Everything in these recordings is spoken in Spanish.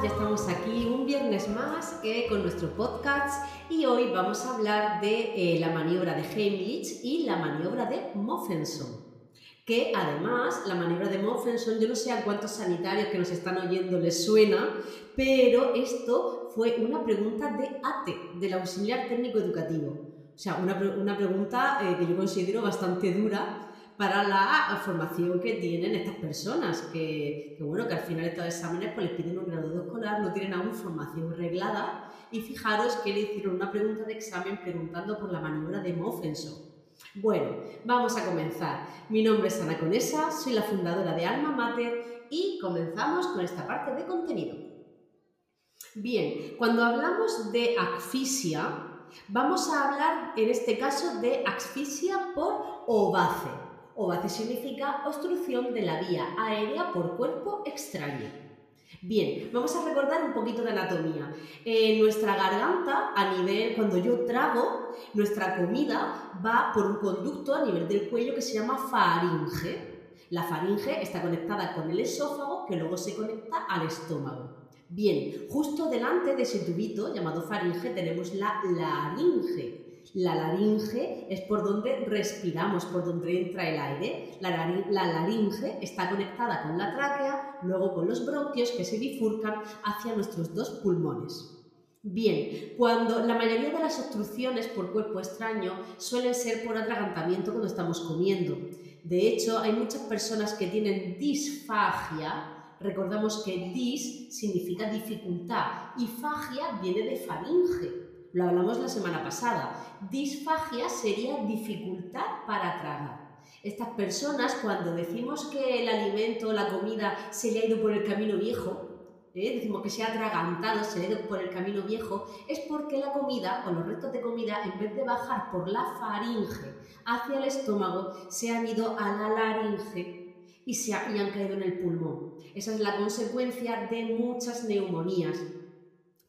Ya estamos aquí un viernes más eh, con nuestro podcast y hoy vamos a hablar de eh, la maniobra de Heimlich y la maniobra de Moffenson. Que además, la maniobra de Moffenson, yo no sé a cuántos sanitarios que nos están oyendo les suena, pero esto fue una pregunta de ATE, del auxiliar técnico educativo. O sea, una, una pregunta eh, que yo considero bastante dura para la formación que tienen estas personas, que, bueno, que al final estos exámenes pues, les piden un grado escolar, no tienen aún formación reglada, y fijaros que le hicieron una pregunta de examen preguntando por la maniobra de Moffenson. Bueno, vamos a comenzar. Mi nombre es Ana Conesa, soy la fundadora de Alma Mater y comenzamos con esta parte de contenido. Bien, cuando hablamos de asfixia, vamos a hablar en este caso de asfixia por ovace. OVACE significa obstrucción de la vía aérea por cuerpo extraño. Bien, vamos a recordar un poquito de anatomía. En nuestra garganta, a nivel, cuando yo trago, nuestra comida va por un conducto a nivel del cuello que se llama faringe. La faringe está conectada con el esófago que luego se conecta al estómago. Bien, justo delante de ese tubito llamado faringe tenemos la laringe. La laringe es por donde respiramos, por donde entra el aire. La, laringe está conectada con la tráquea, luego con los bronquios que se bifurcan hacia nuestros dos pulmones. Bien, cuando la mayoría de las obstrucciones por cuerpo extraño suelen ser por atragantamiento cuando estamos comiendo. De hecho, hay muchas personas que tienen disfagia. Recordamos que dis significa dificultad y fagia viene de faringe. Lo hablamos la semana pasada. Disfagia sería dificultad para tragar. Estas personas, cuando decimos que el alimento, la comida, se le ha ido por el camino viejo, ¿eh? decimos que se ha atragantado, se ha ido por el camino viejo, es porque la comida o los restos de comida, en vez de bajar por la faringe hacia el estómago, se han ido a la laringe y, se y han caído en el pulmón. Esa es la consecuencia de muchas neumonías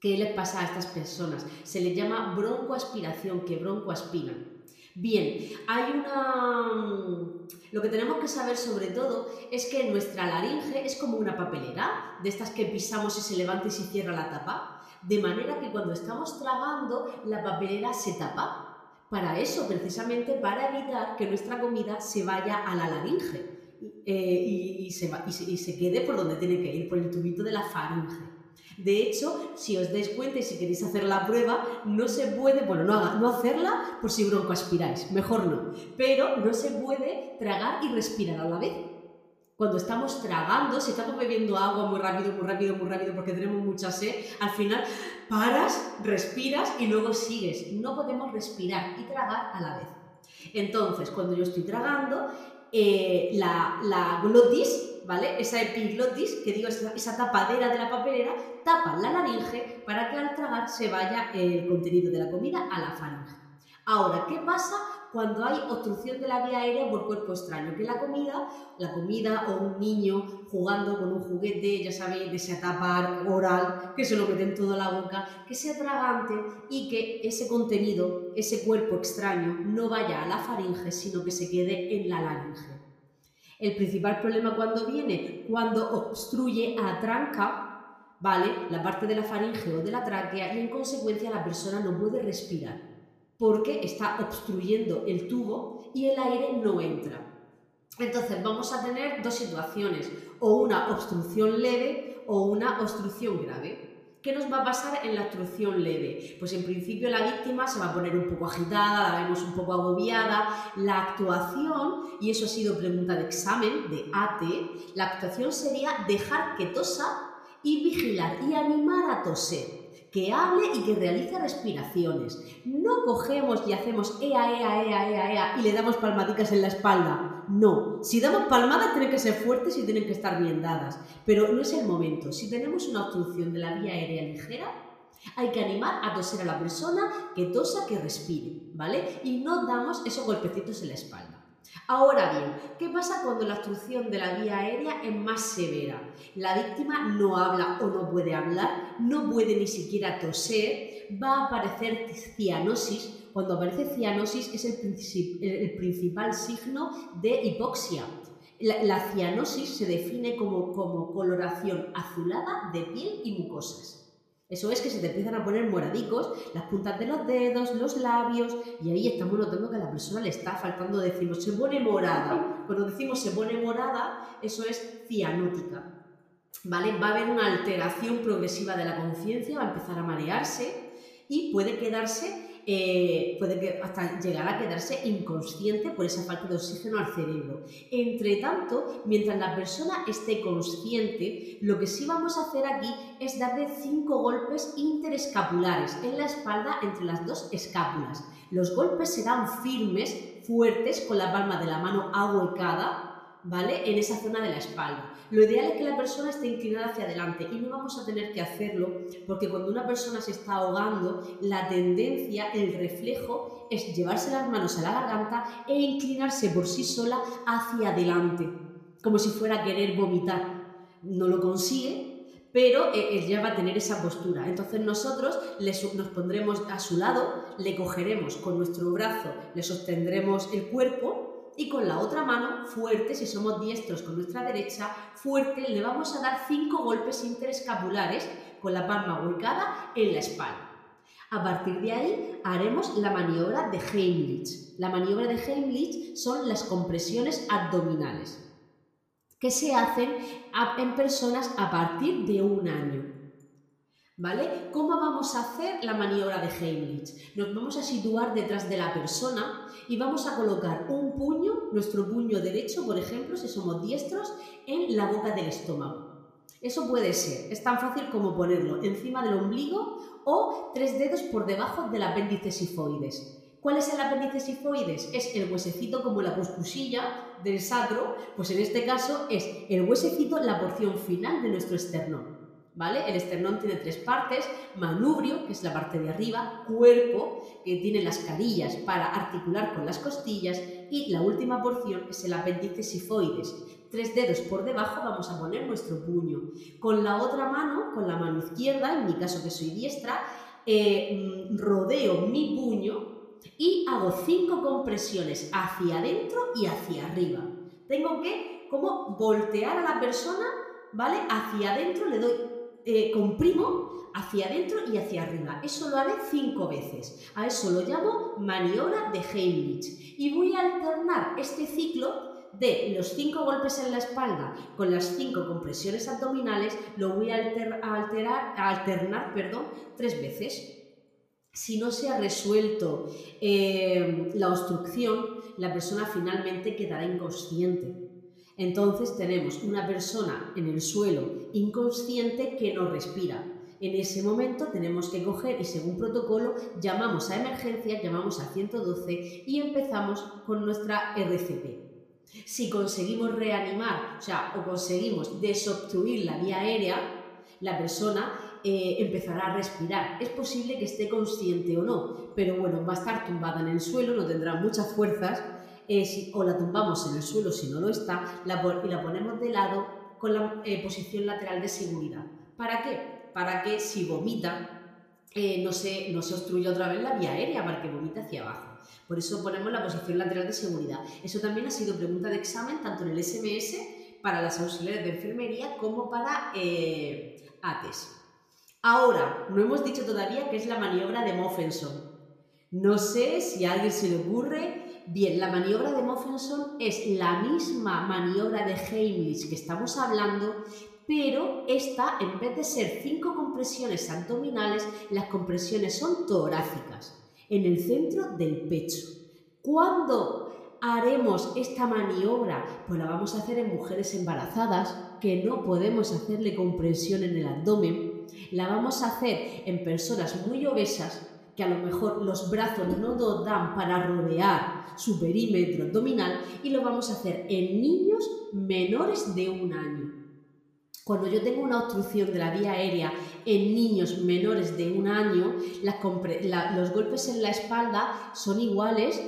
¿Qué les pasa a estas personas? Se les llama broncoaspiración, que broncoaspiran. Bien, hay una... Mm, lo que tenemos que saber sobre todo es que nuestra laringe es como una papelera, de estas que pisamos y se levanta y se cierra la tapa, de manera que cuando estamos tragando la papelera se tapa. Para eso, precisamente, para evitar que nuestra comida se vaya a la laringe eh, y, se y se quede por donde tiene que ir, por el tubito de la faringe. De hecho, si os dais cuenta y si queréis hacer la prueba, no se puede, bueno, no, no hacerla por si broncoaspiráis, mejor no, pero no se puede tragar y respirar a la vez. Cuando estamos tragando, si estamos bebiendo agua muy rápido, muy rápido, muy rápido porque tenemos mucha sed, al final paras, respiras y luego sigues. No podemos respirar y tragar a la vez. Entonces, cuando yo estoy tragando, eh, la, la glotis Esa epiglotis, que digo, esa, tapadera de la papelera, tapa la laringe para que al tragar se vaya el contenido de la comida a la faringe. Ahora, ¿qué pasa cuando hay obstrucción de la vía aérea por cuerpo extraño? Que la comida, la comida o un niño jugando con un juguete, ya sabéis, de esa tapa oral, que se lo meten toda la boca, que sea tragante y que ese contenido, ese cuerpo extraño, no vaya a la faringe, sino que se quede en la laringe. El principal problema cuando viene, cuando obstruye, atranca, ¿vale? La parte de la faringe o de la tráquea y en consecuencia la persona no puede respirar porque está obstruyendo el tubo y el aire no entra. Entonces vamos a tener dos situaciones, o una obstrucción leve o una obstrucción grave. ¿Qué nos va a pasar en la obstrucción leve? Pues en principio la víctima se va a poner un poco agitada, la vemos un poco agobiada. La actuación, y eso ha sido pregunta de examen, de ATE, la actuación sería dejar que tosa y vigilar y animar a toser que hable y que realice respiraciones. No cogemos y hacemos ea, ea, ea, ea, ea y le damos palmadicas en la espalda. No. Si damos palmadas tienen que ser fuertes y tienen que estar bien dadas. Pero no es el momento. Si tenemos una obstrucción de la vía aérea ligera, hay que animar a toser a la persona que tosa, que respire, ¿vale? Y no damos esos golpecitos en la espalda. Ahora bien, ¿qué pasa cuando la obstrucción de la vía aérea es más severa? La víctima no habla o no puede hablar, no puede ni siquiera toser, va a aparecer cianosis. Cuando aparece cianosis es el, principal signo de hipoxia. La, cianosis se define como, como coloración azulada de piel y mucosas. Eso es que se te empiezan a poner moradicos las puntas de los dedos, los labios, y ahí estamos notando que a la persona le está faltando decimos, se pone morada. Cuando decimos se pone morada, eso es cianótica. ¿Vale? Va a haber una alteración progresiva de la conciencia, va a empezar a marearse y puede quedarse eh, puede que hasta llegar a quedarse inconsciente por esa falta de oxígeno al cerebro. Entre tanto, mientras la persona esté consciente, lo que sí vamos a hacer aquí es darle cinco golpes interescapulares en la espalda entre las dos escápulas. Los golpes serán firmes, fuertes, con la palma de la mano ahuecada ¿vale? En esa zona de la espalda. Lo ideal es que la persona esté inclinada hacia adelante y no vamos a tener que hacerlo porque cuando una persona se está ahogando, la tendencia, el reflejo es llevarse las manos a la garganta e inclinarse por sí sola hacia adelante, como si fuera a querer vomitar. No lo consigue, pero ella va a tener esa postura. Entonces nosotros nos pondremos a su lado, le cogeremos con nuestro brazo, le sostendremos el cuerpo y con la otra mano, fuerte, si somos diestros con nuestra derecha, fuerte, le vamos a dar cinco golpes interescapulares con la palma ubicada en la espalda. A partir de ahí haremos la maniobra de Heimlich. La maniobra de Heimlich son las compresiones abdominales que se hacen en personas a partir de un año. ¿Vale? ¿Cómo vamos a hacer la maniobra de Heimlich? Nos vamos a situar detrás de la persona y vamos a colocar un puño, nuestro puño derecho, por ejemplo, si somos diestros, en la boca del estómago. Eso puede ser, es tan fácil como ponerlo encima del ombligo o tres dedos por debajo del apéndice sifoides. ¿Cuál es el apéndice sifoides? Es el huesecito como la cuscusilla del sacro, pues en este caso es el huesecito, la porción final de nuestro esternón. ¿Vale? El esternón tiene tres partes, manubrio, que es la parte de arriba, cuerpo, que tiene las carillas para articular con las costillas, y la última porción es el apéndice sifoides. Tres dedos por debajo vamos a poner nuestro puño. Con la otra mano, con la mano izquierda, en mi caso que soy diestra, eh, mm, rodeo mi puño y hago cinco compresiones hacia adentro y hacia arriba. Tengo que como voltear a la persona, ¿vale? Hacia adentro le doy eh, comprimo hacia adentro y hacia arriba. Eso lo haré cinco veces. A eso lo llamo maniobra de Heimlich. Y voy a alternar este ciclo de los cinco golpes en la espalda con las cinco compresiones abdominales, lo voy a, alterar, alternar perdón, tres veces. Si no se ha resuelto eh, la obstrucción, la persona finalmente quedará inconsciente. Entonces tenemos una persona en el suelo inconsciente que no respira. En ese momento tenemos que coger y según protocolo llamamos a emergencia, llamamos a 112 y empezamos con nuestra RCP. Si conseguimos reanimar, o sea, o conseguimos desobstruir la vía aérea, la persona eh, empezará a respirar. Es posible que esté consciente o no, pero bueno, va a estar tumbada en el suelo, no tendrá muchas fuerzas o la tumbamos en el suelo si no lo está y la ponemos de lado con la eh, posición lateral de seguridad. ¿Para qué? Para que si vomita eh, no, se, no se obstruya otra vez la vía aérea, para que vomite hacia abajo. Por eso ponemos la posición lateral de seguridad. Eso también ha sido pregunta de examen tanto en el SMS para las auxiliares de enfermería como para eh, ATES. Ahora, no hemos dicho todavía qué es la maniobra de Moffenson. No sé si a alguien se le ocurre Bien, la maniobra de Moffenson es la misma maniobra de Heimlich que estamos hablando, pero esta, en vez de ser cinco compresiones abdominales, las compresiones son torácicas, en el centro del pecho. ¿Cuándo haremos esta maniobra? Pues la vamos a hacer en mujeres embarazadas, que no podemos hacerle compresión en el abdomen. La vamos a hacer en personas muy obesas, que a lo mejor los brazos no nos dan para rodear su perímetro abdominal y lo vamos a hacer en niños menores de un año. Cuando yo tengo una obstrucción de la vía aérea en niños menores de un año, los golpes en la espalda son iguales,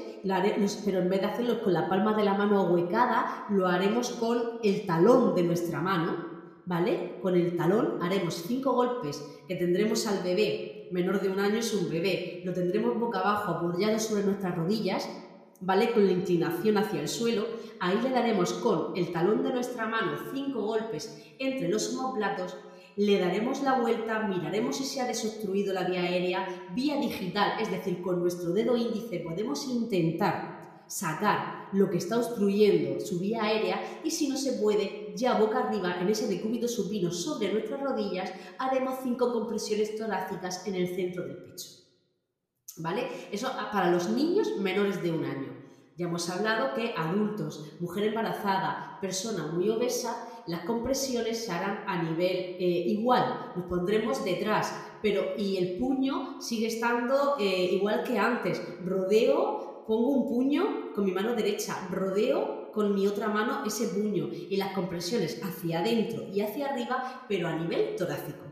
pero en vez de hacerlos con la palma de la mano ahuecada, lo haremos con el talón de nuestra mano, ¿vale? Con el talón haremos cinco golpes que tendremos al bebé menor de un año es un bebé. Lo tendremos boca abajo, apoyado sobre nuestras rodillas, ¿vale? Con la inclinación hacia el suelo, ahí le daremos con el talón de nuestra mano cinco golpes entre los homóplatos, le daremos la vuelta, miraremos si se ha desobstruido la vía aérea, vía digital, es decir, con nuestro dedo índice podemos intentar sacar lo que está obstruyendo su vía aérea y si no se puede, ya boca arriba en ese decúbito supino sobre nuestras rodillas, haremos cinco compresiones torácicas en el centro del pecho. ¿Vale? Eso para los niños menores de un año. Ya hemos hablado que adultos, mujer embarazada, persona muy obesa, las compresiones se harán a nivel eh, igual. Nos pondremos detrás, pero y el puño sigue estando eh, igual que antes. Rodeo, pongo un puño con mi mano derecha, rodeo con mi otra mano ese puño y las compresiones hacia adentro y hacia arriba, pero a nivel torácico.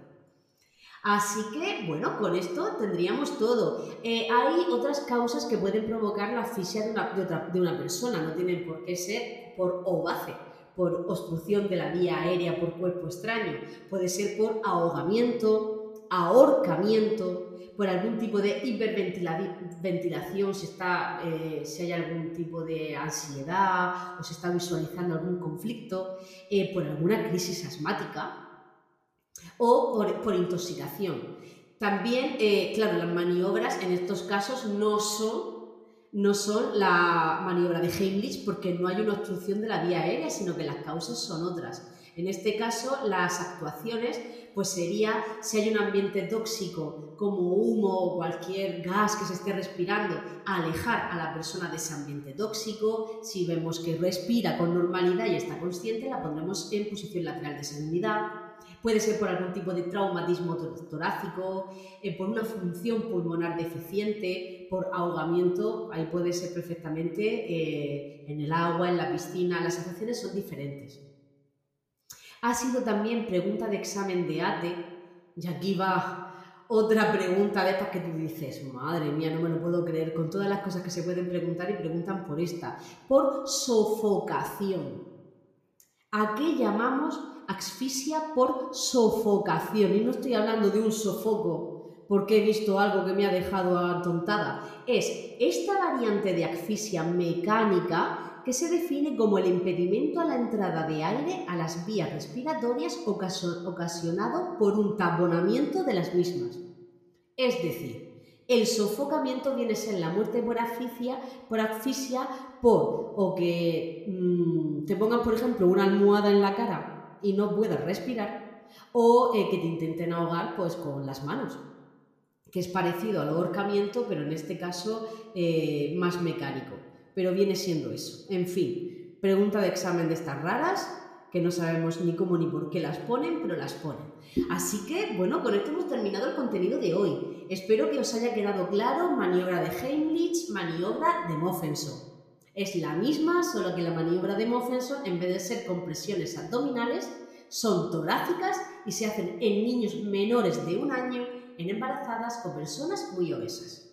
Así que, bueno, con esto tendríamos todo. Eh, hay otras causas que pueden provocar la asfixia de una, de, una, persona, no tienen por qué ser por ovace, por obstrucción de la vía aérea por cuerpo extraño, puede ser por ahogamiento, ahorcamiento, por algún tipo de hiperventilación, si, está, eh, si hay algún tipo de ansiedad o se está visualizando algún conflicto, eh, por alguna crisis asmática o por, intoxicación. También, eh, claro, las maniobras en estos casos no son, no son la maniobra de Heimlich porque no hay una obstrucción de la vía aérea, sino que las causas son otras. En este caso, las actuaciones pues sería si hay un ambiente tóxico como humo o cualquier gas que se esté respirando, alejar a la persona de ese ambiente tóxico. Si vemos que respira con normalidad y está consciente, la pondremos en posición lateral de serenidad Puede ser por algún tipo de traumatismo torácico, eh, por una función pulmonar deficiente, por ahogamiento, ahí puede ser perfectamente eh, en el agua, en la piscina, las sensaciones son diferentes. Ha sido también pregunta de examen de ATE, y aquí va otra pregunta de estas que tú dices, madre mía, no me lo puedo creer, con todas las cosas que se pueden preguntar y preguntan por esta, por sofocación. ¿A qué llamamos asfixia por sofocación. Y no estoy hablando de un sofoco porque he visto algo que me ha dejado atontada. Es esta variante de asfixia mecánica que se define como el impedimento a la entrada de aire a las vías respiratorias ocasionado por un taponamiento de las mismas. Es decir, el sofocamiento viene a ser la muerte por asfixia, por asfixia por o que mm, te pongan, por ejemplo, una almohada en la cara y no puedas respirar, o eh, que te intenten ahogar pues con las manos, que es parecido al ahorcamiento, pero en este caso eh, más mecánico, pero viene siendo eso. En fin, pregunta de examen de estas raras, que no sabemos ni cómo ni por qué las ponen, pero las ponen. Así que, bueno, con esto hemos terminado el contenido de hoy. Espero que os haya quedado claro maniobra de Heimlich, maniobra de Moffenson. Es la misma, solo que la maniobra de Moffenson, en vez de ser compresiones abdominales, son torácicas y se hacen en niños menores de un año, en embarazadas o personas muy obesas.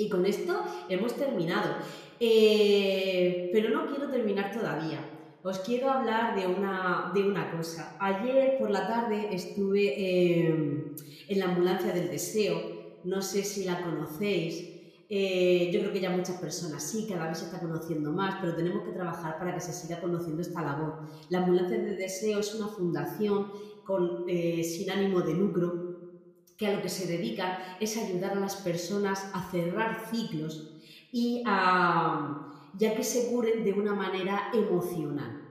Y con esto hemos terminado. Eh, pero no quiero terminar todavía. Os quiero hablar de una, de una cosa. Ayer por la tarde estuve eh, en la ambulancia del deseo. No sé si la conocéis. Eh, yo creo que ya muchas personas sí, cada vez se está conociendo más, pero tenemos que trabajar para que se siga conociendo esta labor. La Ambulancia de Deseo es una fundación con, sin ánimo de lucro que a lo que se dedican es ayudar a las personas a cerrar ciclos y a, ya que se curen de una manera emocional.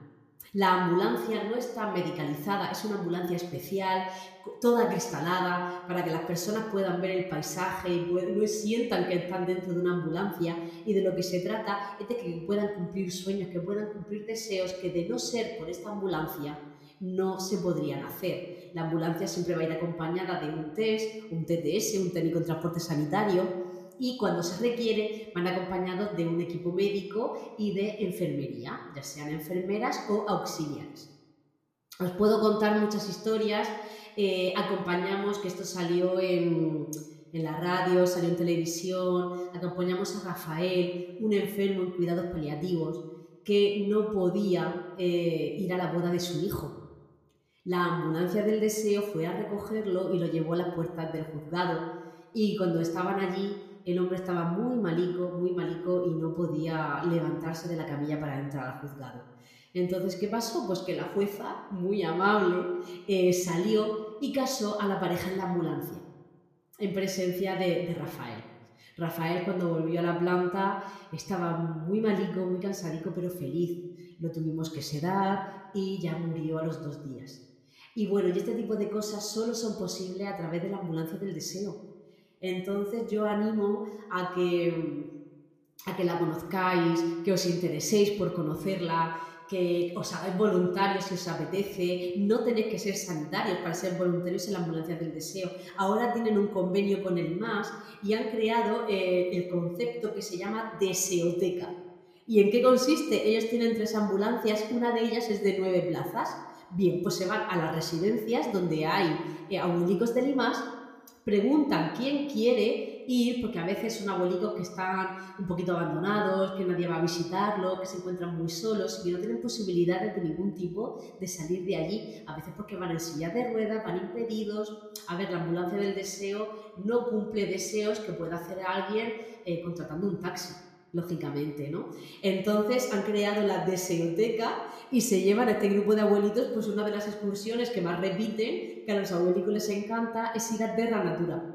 La ambulancia no está medicalizada, es una ambulancia especial, toda cristalada, para que las personas puedan ver el paisaje y no sientan que están dentro de una ambulancia. Y de lo que se trata es de que puedan cumplir sueños, que puedan cumplir deseos que de no ser por esta ambulancia no se podrían hacer. La ambulancia siempre va a ir acompañada de un test, un TTS, un técnico en transporte sanitario, y cuando se requiere van acompañados de un equipo médico y de enfermería, ya sean enfermeras o auxiliares. Os puedo contar muchas historias, eh, acompañamos, que esto salió en, la radio, salió en televisión, acompañamos a Rafael, un enfermo en cuidados paliativos, que no podía eh, ir a la boda de su hijo. La ambulancia del deseo fue a recogerlo y lo llevó a las puertas del juzgado y cuando estaban allí el hombre estaba muy malico, muy malico y no podía levantarse de la camilla para entrar al juzgado. Entonces, ¿qué pasó? Pues que la jueza, muy amable, eh, salió y casó a la pareja en la ambulancia, en presencia de, Rafael. Rafael cuando volvió a la planta estaba muy malico, muy cansadico, pero feliz. Lo tuvimos que sedar y ya murió a los dos días. Y bueno, y este tipo de cosas solo son posibles a través de la ambulancia del deseo. Entonces yo animo a que, a que la conozcáis, que os intereséis por conocerla, que os hagáis voluntarios si os apetece, no tenéis que ser sanitarios para ser voluntarios en la ambulancia del deseo. Ahora tienen un convenio con el MAS y han creado eh, el concepto que se llama deseoteca. ¿Y en qué consiste? Ellos tienen tres ambulancias, una de ellas es de nueve plazas. Bien, pues se van a las residencias donde hay eh, abuelicos del IMAS preguntan quién quiere ir, porque a veces son abuelitos que están un poquito abandonados, que nadie va a visitarlos, que se encuentran muy solos y que no tienen posibilidades de ningún tipo de salir de allí, a veces porque van en silla de ruedas, van impedidos. A ver, la ambulancia del deseo no cumple deseos que pueda hacer alguien eh, contratando un taxi lógicamente, ¿no? Entonces han creado la deseoteca y se llevan a este grupo de abuelitos, pues una de las excursiones que más repiten, que a los abuelitos les encanta, es ir a Terra Natura.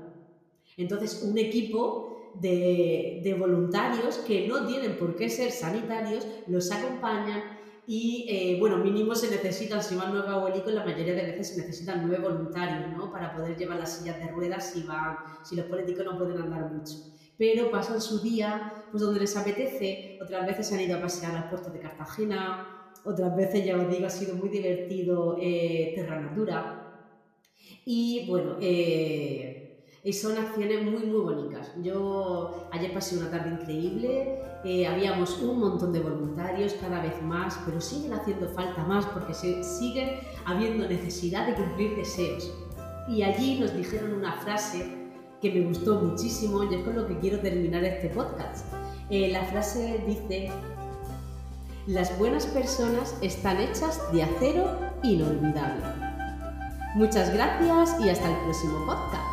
Entonces, un equipo de, voluntarios que no tienen por qué ser sanitarios, los acompañan y, eh, bueno, mínimo se necesitan, si van nueve abuelitos, la mayoría de veces se necesitan nueve voluntarios, ¿no? Para poder llevar las sillas de ruedas si, van, si los políticos no pueden andar mucho pero pasan su día pues donde les apetece, otras veces han ido a pasear al puerto de Cartagena, otras veces, ya os digo, ha sido muy divertido eh, Terra Natura. Y bueno, eh, son acciones muy, muy bonitas. Yo ayer pasé una tarde increíble, eh, habíamos un montón de voluntarios, cada vez más, pero siguen haciendo falta más porque se, sigue habiendo necesidad de cumplir deseos. Y allí nos dijeron una frase que me gustó muchísimo y es con lo que quiero terminar este podcast. Eh, la frase dice, las buenas personas están hechas de acero inolvidable. Muchas gracias y hasta el próximo podcast.